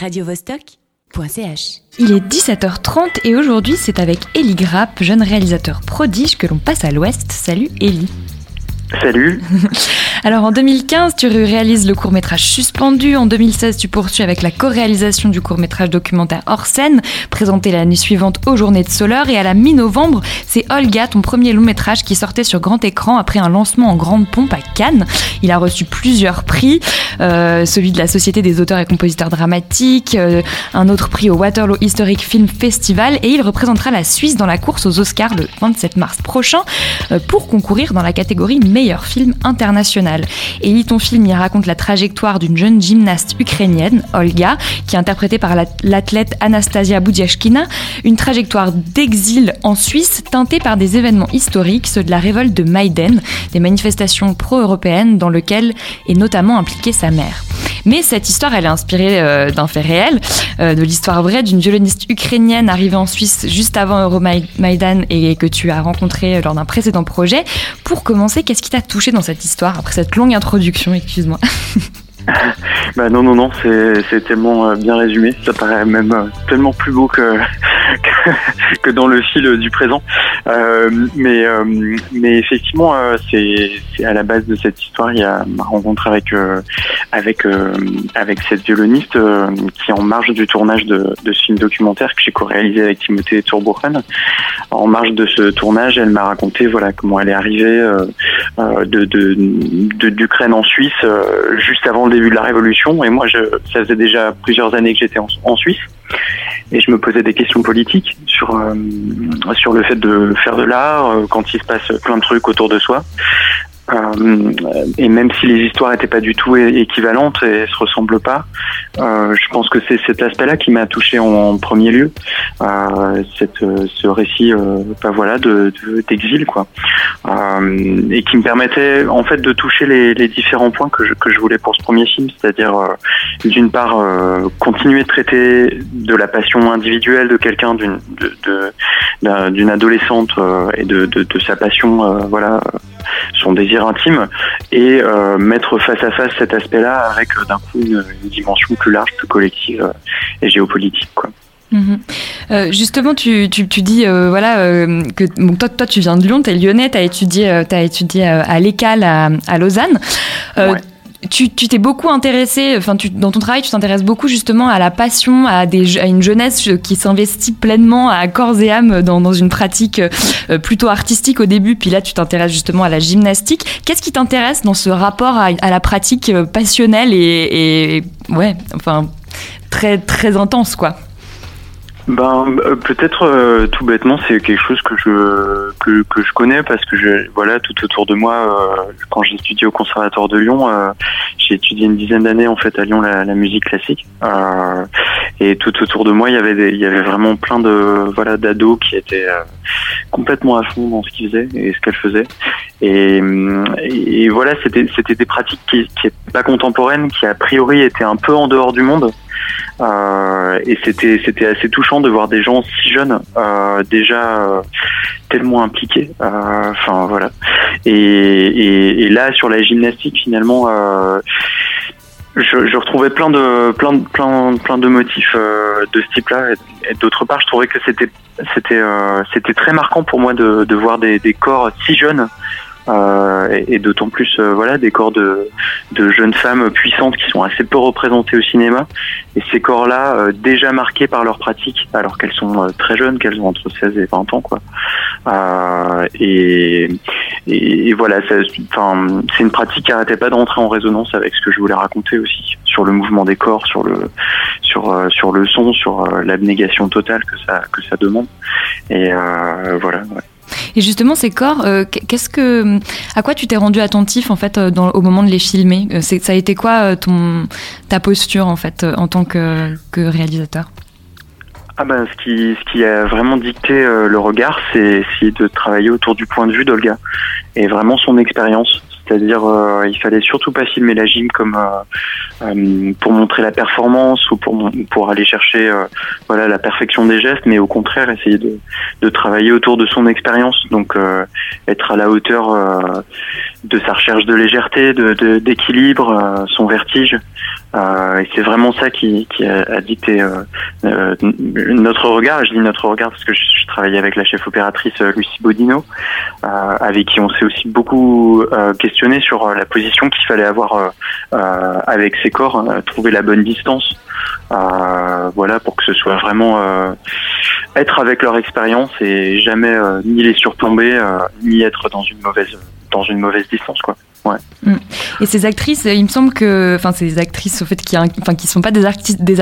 radiovostok.ch. Il est 17h30 et aujourd'hui c'est avec Ellie Grapp, jeune réalisateur prodige que l'on passe à l'ouest. Salut Ellie. Salut. Alors en 2015, tu réalises le court-métrage Suspendu. En 2016, tu poursuis avec la co-réalisation du court-métrage documentaire Hors scène, présenté l'année suivante aux Journées de Soleure. Et à la mi-novembre, c'est Olga, ton premier long-métrage qui sortait sur grand écran après un lancement en grande pompe à Cannes. Il a reçu plusieurs prix, euh, celui de la Société des auteurs et compositeurs dramatiques, euh, un autre prix au Waterloo Historic Film Festival et il représentera la Suisse dans la course aux Oscars le 27 mars prochain euh, pour concourir dans la catégorie meilleur film international. Et ton film y raconte la trajectoire d'une jeune gymnaste ukrainienne, Olga, qui est interprétée par l'athlète Anastasia Budyashkina, une trajectoire d'exil en Suisse teintée par des événements historiques, ceux de la révolte de Maïden, des manifestations pro-européennes dans lesquelles est notamment impliquée sa mère. Mais cette histoire, elle est inspirée euh, d'un fait réel, euh, de l'histoire vraie d'une violoniste ukrainienne arrivée en Suisse juste avant Euromaïdan et que tu as rencontrée lors d'un précédent projet. Pour commencer, qu'est-ce qui t'a touché dans cette histoire cette longue introduction, excuse-moi bah non, non, non, c'est tellement euh, bien résumé. Ça paraît même tellement plus beau que, que dans le fil du présent. Euh, mais, euh, mais effectivement, euh, c'est à la base de cette histoire, il y a ma rencontre avec avec avec cette violoniste qui est en marge du tournage de, de ce film documentaire que j'ai co-réalisé avec Timothée Tourbourren. En marge de ce tournage, elle m'a raconté voilà comment elle est arrivée de d'Ukraine en Suisse juste avant le début de la révolution. Et moi, ça faisait déjà plusieurs années que j'étais en, Suisse et je me posais des questions politiques sur euh, sur le fait de faire de l'art euh, quand il se passe plein de trucs autour de soi euh, et même si les histoires n'étaient pas du tout équivalentes et se ressemblent pas, euh, je pense que c'est cet aspect-là qui m'a touché en, premier lieu, euh, ce récit, bah voilà, de d'exil quoi, et qui me permettait en fait de toucher les, différents points que je, voulais pour ce premier film, c'est-à-dire d'une part continuer de traiter de la passion individuelle de quelqu'un, d'une d'une adolescente et de, de, de, sa passion, voilà son désir intime et euh, mettre face à face cet aspect-là avec euh, d'un coup une, dimension plus large, plus collective euh, et géopolitique. Quoi. Mhm. justement, tu, tu, tu dis voilà que toi, toi, tu viens de Lyon, tu es lyonnais, tu as étudié, as étudié à l'ECAL à, à, Lausanne tu t'es beaucoup intéressé, enfin, dans ton travail, tu t'intéresses beaucoup justement à la passion, à, des, à une jeunesse qui s'investit pleinement à corps et âme dans, dans une pratique euh, plutôt artistique au début, puis là, tu t'intéresses justement à la gymnastique. Qu'est-ce qui t'intéresse dans ce rapport à, à, la pratique euh, passionnelle et, et ouais, enfin, très, très intense, quoi? Ben euh, peut-être euh, tout bêtement c'est quelque chose que je que, que je connais parce que je voilà tout autour de moi euh, quand j'ai étudié au conservatoire de Lyon j'ai étudié une dizaine d'années en fait à Lyon la, la musique classique et tout autour de moi il y avait des, il y avait vraiment plein de voilà d'ados qui étaient complètement à fond dans ce qu'ils faisaient et ce qu'elles faisaient et, et voilà c'était c'était des pratiques qui qui étaient pas contemporaines qui a priori étaient un peu en dehors du monde euh, et c'était c'était assez touchant de voir des gens si jeunes euh, déjà euh, tellement impliqués. Enfin voilà. Et, et, et, là sur la gymnastique finalement. Je, je, retrouvais plein de plein de plein plein de motifs de ce type-là. Et, d'autre part je trouvais que c'était c'était c'était très marquant pour moi de, de voir des, des corps si jeunes euh, et, d'autant plus euh, voilà des corps de, de, jeunes femmes puissantes qui sont assez peu représentées au cinéma. Et ces corps-là euh, déjà marqués par leur pratique alors qu'elles sont très jeunes qu'elles ont entre 16 et 20 ans quoi. Et, et, voilà enfin c'est une pratique qui n'arrêtait pas d'entrer en résonance avec ce que je voulais raconter aussi sur le mouvement des corps sur le sur sur le son sur l'abnégation totale que ça que ça demande. Et voilà ouais. Et justement, ces corps, euh, qu'est-ce que, à quoi tu t'es rendu attentif en fait euh, dans, au moment de les filmer? Euh, Ça a été quoi ton, ta posture en fait en tant que, réalisateur? Ah ben, ce qui, ce qui a vraiment dicté le regard, c'est essayer de travailler autour du point de vue d'Olga et vraiment son expérience. C'est-à-dire, euh, il fallait surtout pas filmer la gym comme euh, euh, pour montrer la performance ou pour pour aller chercher voilà la perfection des gestes, mais au contraire essayer de, de travailler autour de son expérience, donc être à la hauteur de sa recherche de légèreté, de d'équilibre, son vertige. et c'est vraiment ça qui, a, dicté notre regard. Je dis notre regard parce que je, travaillais avec la chef opératrice Lucie Bodino, avec qui on s'est aussi beaucoup questionné sur la position qu'il fallait avoir avec ses corps, trouver la bonne distance. voilà pour que ce soit vraiment être avec leur expérience et jamais ni les surplomber ni être dans une mauvaise dans une mauvaise distance quoi. Ouais. Mm. Et ces actrices, il me semble que, enfin, ces actrices, au fait, qui, enfin, qui sont pas des artistes, des,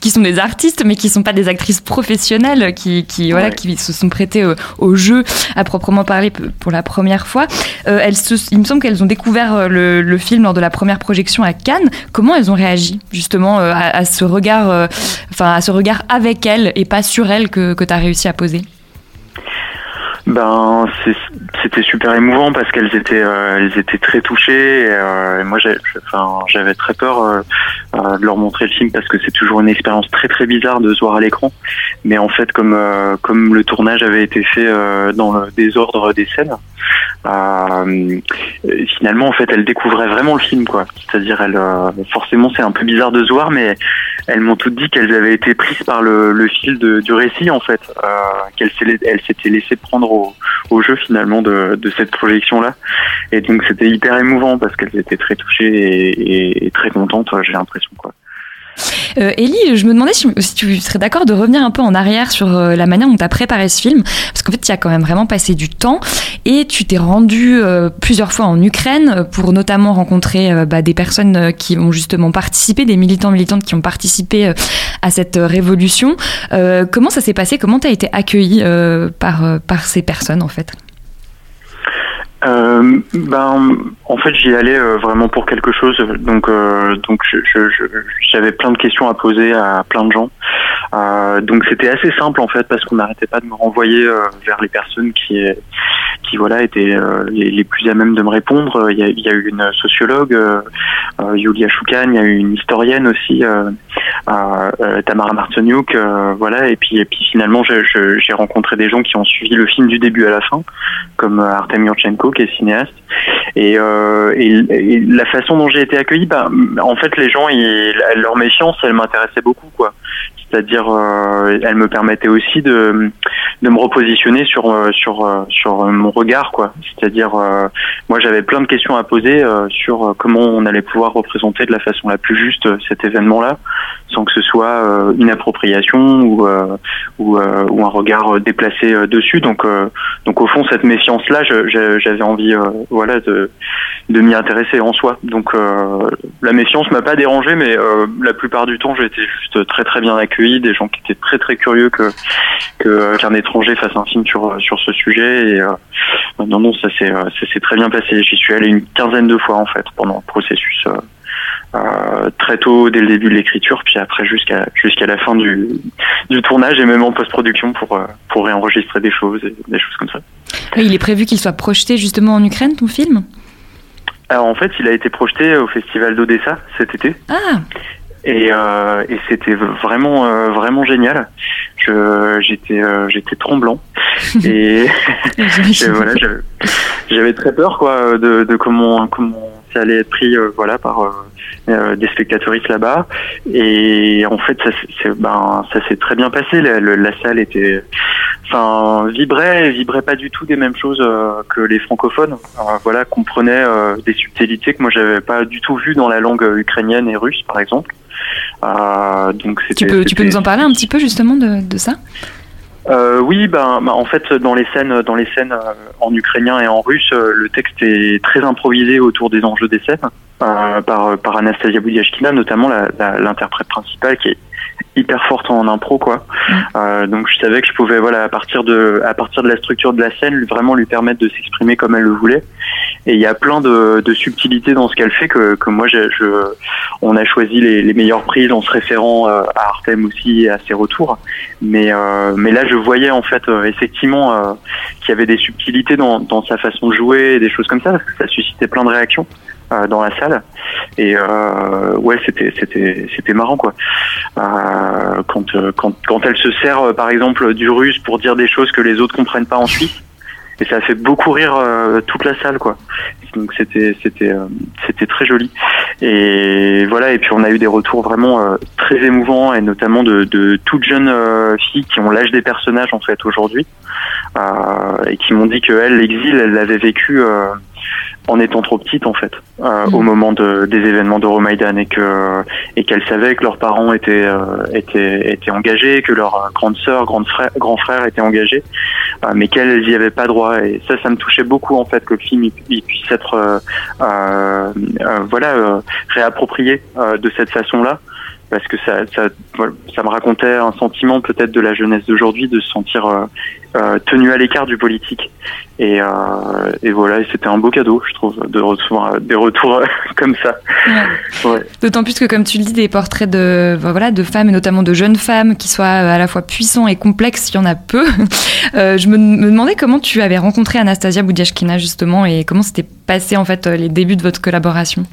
qui sont des artistes, mais qui sont pas des actrices professionnelles, qui, qui voilà, qui se sont prêtées au, jeu à proprement parler pour la première fois. Euh, elles se, il me semble qu'elles ont découvert euh, le, le, film lors de la première projection à Cannes. Comment elles ont réagi justement euh, à, à ce regard, enfin, à ce regard avec elles et pas sur elles que, que tu as réussi à poser? Ben, c'était super émouvant parce qu'elles étaient, euh, elles étaient très touchées. Et, euh, moi, j'avais très peur euh, de leur montrer le film parce que c'est toujours une expérience très très bizarre de se voir à l'écran. Mais en fait, comme comme le tournage avait été fait dans le désordre des scènes, finalement, en fait, elles découvraient vraiment le film, quoi. C'est-à-dire, elles, forcément, c'est un peu bizarre de se voir, mais elles m'ont toutes dit qu'elles avaient été prises par le, le fil de, du récit, en fait, qu'elles s'étaient laissées prendre au, jeu finalement de, cette projection-là. Et donc c'était hyper émouvant parce qu'elles étaient très touchées et, très contentes, j'ai l'impression. quoi. Euh, je me demandais si, tu serais d'accord de revenir un peu en arrière sur euh, la manière dont tu as préparé ce film, parce qu'en fait, tu as quand même vraiment passé du temps et tu t'es rendu euh, plusieurs fois en Ukraine pour notamment rencontrer bah, des personnes qui ont justement participé, des militants militantes qui ont participé à cette révolution. comment ça s'est passé? Comment tu as été accueilli par, par ces personnes en fait? Euh, ben, en fait, j'y allais euh, vraiment pour quelque chose. Donc, euh, donc, j'avais plein de questions à poser à plein de gens. Euh, donc, c'était assez simple en fait parce qu'on n'arrêtait pas de me renvoyer vers les personnes qui, voilà, étaient les, plus à même de me répondre. Il y a, eu une sociologue, Yulia Choukan, il y a eu une historienne aussi, Tamara Martoniuk, voilà. Et puis, et puis finalement, j'ai rencontré des gens qui ont suivi le film du début à la fin, comme Artem Yurchenko qui est cinéaste. Et, euh, la façon dont j'ai été accueilli, bah, en fait, les gens, ils, leur méfiance, elle m'intéressait beaucoup, quoi. C'est-à-dire, euh, elle me permettait aussi de, de me repositionner sur euh, sur euh, sur mon regard, quoi. C'est-à-dire, moi, j'avais plein de questions à poser sur comment on allait pouvoir représenter de la façon la plus juste cet événement-là, sans que ce soit une appropriation ou ou, ou un regard déplacé dessus. Donc donc au fond, cette méfiance-là, j'avais envie, voilà, de de m'y intéresser en soi. Donc la méfiance m'a pas dérangé, mais la plupart du temps, j'ai été juste très très bien accueilli des gens qui étaient très très curieux que qu'un étranger fasse un film sur sur ce sujet. Et euh, non non, ça s'est euh, ça s'est très bien passé. J'y suis allé une quinzaine de fois en fait pendant le processus. Euh, très tôt dès le début de l'écriture, puis après jusqu'à jusqu'à la fin du, du tournage et même en post-production pour pour réenregistrer des choses et des choses comme ça. il est prévu qu'il soit projeté justement en Ukraine, ton film? Alors en fait, il a été projeté au festival d'Odessa cet été. Ah et, euh, et c'était vraiment euh, vraiment génial. Je j'étais euh, j'étais tremblant. Et voilà j'avais très peur quoi de, de comment comment ça allait être pris euh, voilà par euh, des spectateuristes là-bas. Et en fait ça ben ça s'est très bien passé. La, la, salle était enfin vibrait vibrait pas du tout des mêmes choses que les francophones. Voilà comprenaient des subtilités que moi j'avais pas du tout vues dans la langue ukrainienne et russe par exemple. euh, donc tu peux, tu peux nous en parler un petit peu justement de, de ça? Euh, oui, ben, ben, en fait, dans les scènes, dans les scènes euh, en ukrainien et en russe, euh, le texte est très improvisé autour des enjeux des scènes euh, par, par Anastasia Boudiashkina, notamment l'interprète principale qui est hyper forte en impro quoi. Mm. Euh, donc je savais que je pouvais voilà à partir de à partir de la structure de la scène vraiment lui permettre de s'exprimer comme elle le voulait. Et il y a plein de, de subtilités dans ce qu'elle fait que, que moi je, je, on a choisi les, les meilleures prises en se référant euh, à Artem aussi et à ses retours. Mais euh, mais là je voyais en fait euh, effectivement euh, qu'il y avait des subtilités dans, dans sa façon de jouer, et des choses comme ça parce que ça suscitait plein de réactions. Euh, dans la salle. Et euh, ouais, c'était c'était c'était marrant quoi. Euh, quand quand quand elle se sert par exemple du russe pour dire des choses que les autres comprennent pas en Suisse et ça a fait beaucoup rire toute la salle quoi donc c'était c'était c'était très joli et voilà et puis on a eu des retours vraiment très émouvants et notamment de, de toutes jeunes filles qui ont l'âge des personnages en fait aujourd'hui et qui m'ont dit que elle l'exil elle l'avait vécu en étant trop petite en fait euh, au mm. moment de, des événements d'Euromaïdan et que et qu'elles savaient que leurs parents étaient euh, étaient étaient engagés que leur grande sœur grande frère grand frère était engagé euh, mais qu'elles y avaient pas droit et ça ça me touchait beaucoup en fait que le film il, puisse être voilà réapproprié de cette façon là parce que ça, ça, ça me racontait un sentiment peut-être de la jeunesse d'aujourd'hui de se sentir euh, euh tenu à l'écart du politique. Et, euh, et voilà, et c'était un beau cadeau, je trouve, de recevoir des retours comme ça. Ouais. D'autant plus que, comme tu le dis, des portraits de, voilà, de femmes, et notamment de jeunes femmes, qui soient à la fois puissants et complexes, il y en a peu. Euh, je me, me, demandais comment tu avais rencontré Anastasia Boudiashkina, justement, et comment s'était passé, en fait, les débuts de votre collaboration?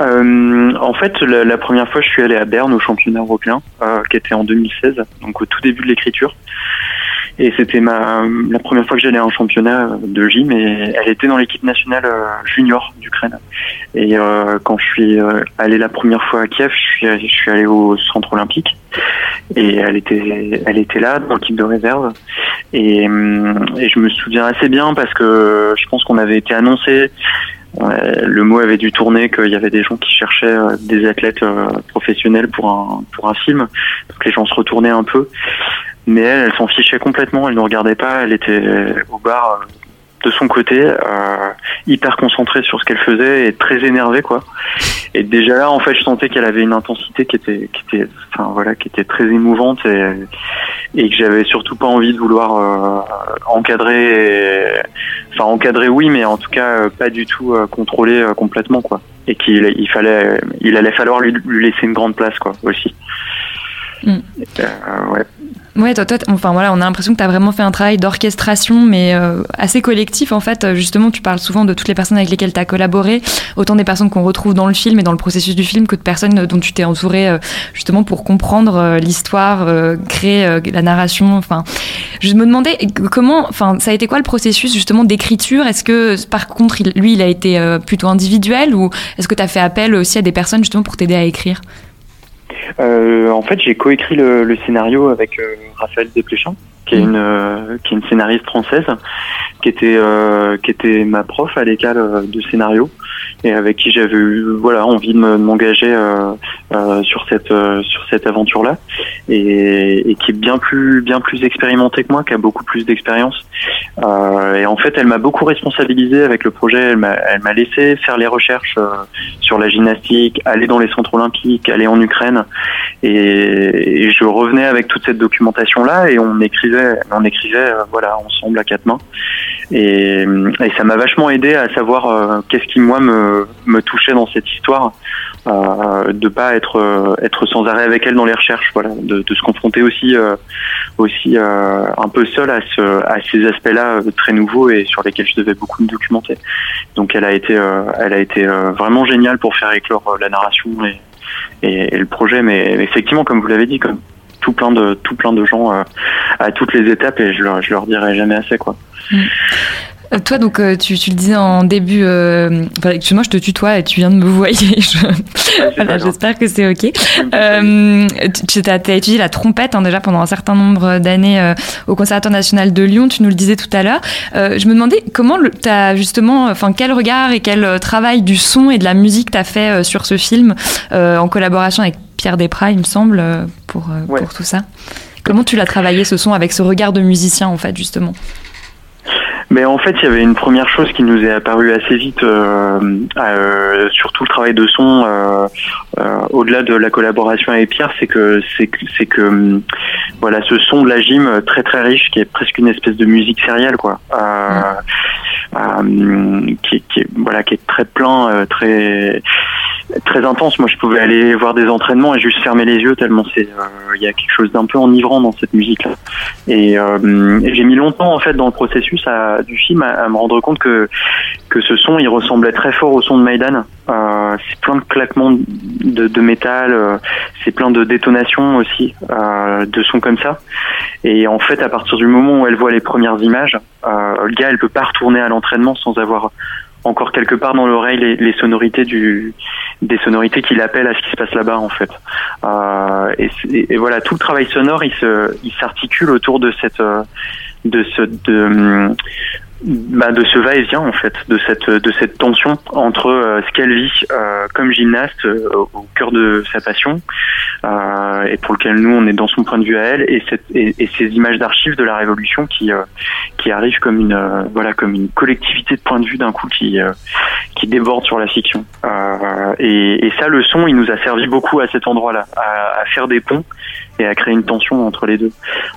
Euh, en fait, la, première fois, je suis allé à Berne au championnat européen, euh, qui était en 2016, donc au tout début de l'écriture. Et c'était ma la première fois que j'allais à un championnat de gym et elle était dans l'équipe nationale euh, junior d'Ukraine. Et euh, quand je suis euh, allé la première fois à Kiev, je suis, allé au centre olympique et elle était elle était là dans l'équipe de réserve. Et, et je me souviens assez bien parce que je pense qu'on avait été annoncé le mot avait dû tourner qu'il y avait des gens qui cherchaient euh, des athlètes euh, professionnels pour un pour un film. Donc les gens se retournaient un peu, mais elle, elle s'en fichait complètement. Elle ne regardait pas. Elle était au bar euh, de son côté, euh, hyper concentrée sur ce qu'elle faisait et très énervée quoi. Et déjà là, en fait, je sentais qu'elle avait une intensité qui était, qui était, enfin voilà, qui était très émouvante et, et que j'avais surtout pas envie de vouloir euh, encadrer, enfin encadrer oui, mais en tout cas euh, pas du tout euh, contrôler complètement quoi. Et qu'il il fallait, il allait falloir lui, lui laisser une grande place quoi aussi. Mm. ouais. Ouais, toi, toi, enfin voilà, on a l'impression que tu as vraiment fait un travail d'orchestration, mais euh, assez collectif en fait. Justement, tu parles souvent de toutes les personnes avec lesquelles tu as collaboré, autant des personnes qu'on retrouve dans le film et dans le processus du film que de personnes dont tu t'es entouré euh, justement pour comprendre euh, l'histoire, créer la narration. Enfin, je me demandais comment, enfin, ça a été quoi le processus justement d'écriture? Est-ce que par contre, lui, il a été plutôt individuel ou est-ce que tu as fait appel aussi à des personnes justement pour t'aider à écrire? euh, en fait, j'ai coécrit le, le, scénario avec euh, Raphaël Desplechin, qui est mm. une euh, qui est une scénariste française, qui était euh, qui était ma prof à l'école de scénario et avec qui j'avais eu voilà envie de m'engager euh, euh, sur cette euh, sur cette aventure là et, et, qui est bien plus bien plus expérimentée que moi qui a beaucoup plus d'expérience euh, et en fait elle m'a beaucoup responsabilisé avec le projet elle m'a elle m'a laissé faire les recherches euh, sur la gymnastique aller dans les centres olympiques aller en Ukraine et, je revenais avec toute cette documentation là et on écrivait on écrivait voilà ensemble à quatre mains et, ça m'a vachement aidé à savoir qu'est-ce qui moi me me, touchait dans cette histoire, euh, de pas être euh, être sans arrêt avec elle dans les recherches, voilà, de, se confronter aussi euh, aussi euh, un peu seul à ce à ces aspects-là très nouveaux et sur lesquels je devais beaucoup me documenter. Donc elle a été elle a été vraiment géniale pour faire éclore la narration et, et, le projet, mais effectivement, comme vous l'avez dit, comme tout plein de tout plein de gens à toutes les étapes et je leur, je leur dirai jamais assez quoi. Mm. Euh, toi, donc, euh, tu, tu, le disais en début, euh, enfin, excuse-moi, je te tutoie et tu viens de me voyer. voilà, j'espère que c'est OK. Euh, tu as, étudié la trompette hein, déjà pendant un certain nombre d'années au Conservatoire national de Lyon, tu nous le disais tout à l'heure. je me demandais comment tu as justement, enfin, quel regard et quel travail du son et de la musique tu as fait sur ce film en collaboration avec Pierre Desprats, il me semble, pour, pour tout ça. Comment tu l'as travaillé ce son avec ce regard de musicien, en fait, justement? Mais en fait, il y avait une première chose qui nous est apparue assez vite, euh, euh, surtout le travail de son, euh, euh, au-delà de la collaboration avec Pierre, c'est que c'est que, c'est que voilà ce son de la gym très très riche, qui est presque une espèce de musique sérielle, quoi, qui, qui, est, voilà, qui est très plein, très très intense. Moi, je pouvais aller voir des entraînements et juste fermer les yeux tellement c'est euh, il y a quelque chose d'un peu enivrant dans cette musique-là. Et, euh, j'ai mis longtemps en fait dans le processus du film à, me rendre compte que que ce son il ressemblait très fort au son de Maïdan. Euh, c'est plein de claquements de, de métal, euh, c'est plein de détonations aussi, euh, de sons comme ça. Et en fait, à partir du moment où elle voit les premières images, euh, Olga, elle peut pas retourner à l'entraînement sans avoir encore quelque part dans l'oreille les, les, sonorités du des sonorités qui l'appellent à ce qui se passe là-bas en fait. Euh, et, et, voilà, tout le travail sonore, il se il s'articule autour de cette de ce de bah, de ce va-et-vient en fait, de cette de cette tension entre euh, ce qu'elle vit euh, comme gymnaste euh, au cœur de sa passion euh, et pour lequel nous on est dans son point de vue à elle et, cette, et, ces images d'archives de la Révolution qui qui arrivent comme une voilà comme une collectivité de points de vue d'un coup qui qui déborde sur la fiction et, et, ça le son il nous a servi beaucoup à cet endroit-là à, à faire des ponts et à créer une tension entre les deux.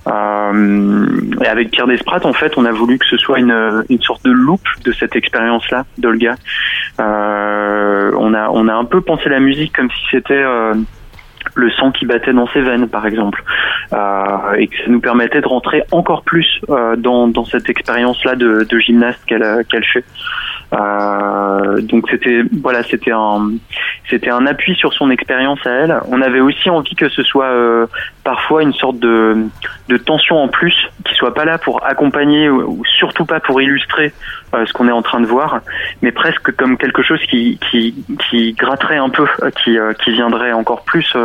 Et avec Pierre Desprats, en fait, on a voulu que ce soit une, une sorte de loupe de cette expérience-là d'Olga. Euh, on a on a un peu pensé la musique comme si c'était euh, le sang qui battait dans ses veines, par exemple, euh, et que ça nous permettait de rentrer encore plus euh, dans, cette expérience-là de, gymnaste qu'elle fait. Euh, donc c'était voilà, c'était un c'était un appui sur son expérience à elle. On avait aussi envie que ce soit euh, parfois une sorte de, de tension en plus, qui soit pas là pour accompagner ou, surtout pas pour illustrer euh, ce qu'on est en train de voir, mais presque comme quelque chose qui qui, qui gratterait un peu, qui qui viendrait encore plus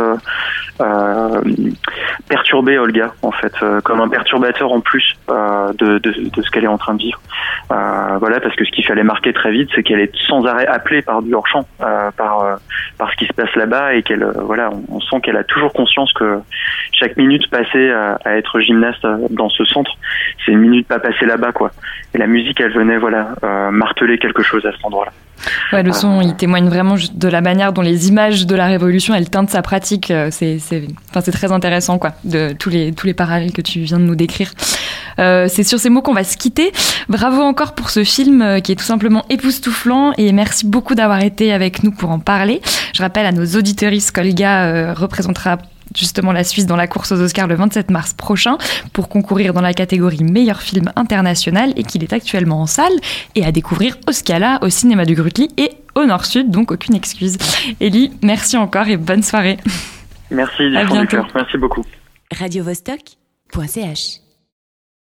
perturber Olga en fait, comme un perturbateur en plus de, de, de ce qu'elle est en train de vivre. voilà, parce que ce qu'il fallait marquer très vite, c'est qu'elle est sans arrêt appelée par du hors-champ, euh, par, euh, par ce qui se passe là-bas et qu'elle, euh, voilà, on, sent qu'elle a toujours conscience que chaque minute passée à, être gymnaste dans ce centre, c'est une minute pas passée là-bas, quoi. Et la musique, elle venait, voilà, marteler quelque chose à cet endroit-là. Ouais, le son, il témoigne vraiment de la manière dont les images de la Révolution, elles teintent sa pratique. C'est, c'est, enfin, c'est très intéressant, quoi, de tous les, tous les parallèles que tu viens de nous décrire. Euh, c'est sur ces mots qu'on va se quitter. Bravo encore pour ce film euh, qui est tout simplement époustouflant et merci beaucoup d'avoir été avec nous pour en parler. Je rappelle à nos auditeuristes qu'Olga euh, représentera justement la Suisse dans la course aux Oscars le 27 mars prochain pour concourir dans la catégorie meilleur film international et qu'il est actuellement en salle et à découvrir au Scala, au cinéma du Grutli et au Nord-Sud, donc aucune excuse. Ellie, merci encore et bonne soirée. Merci, du à bientôt. Merci beaucoup. Radio -Vostok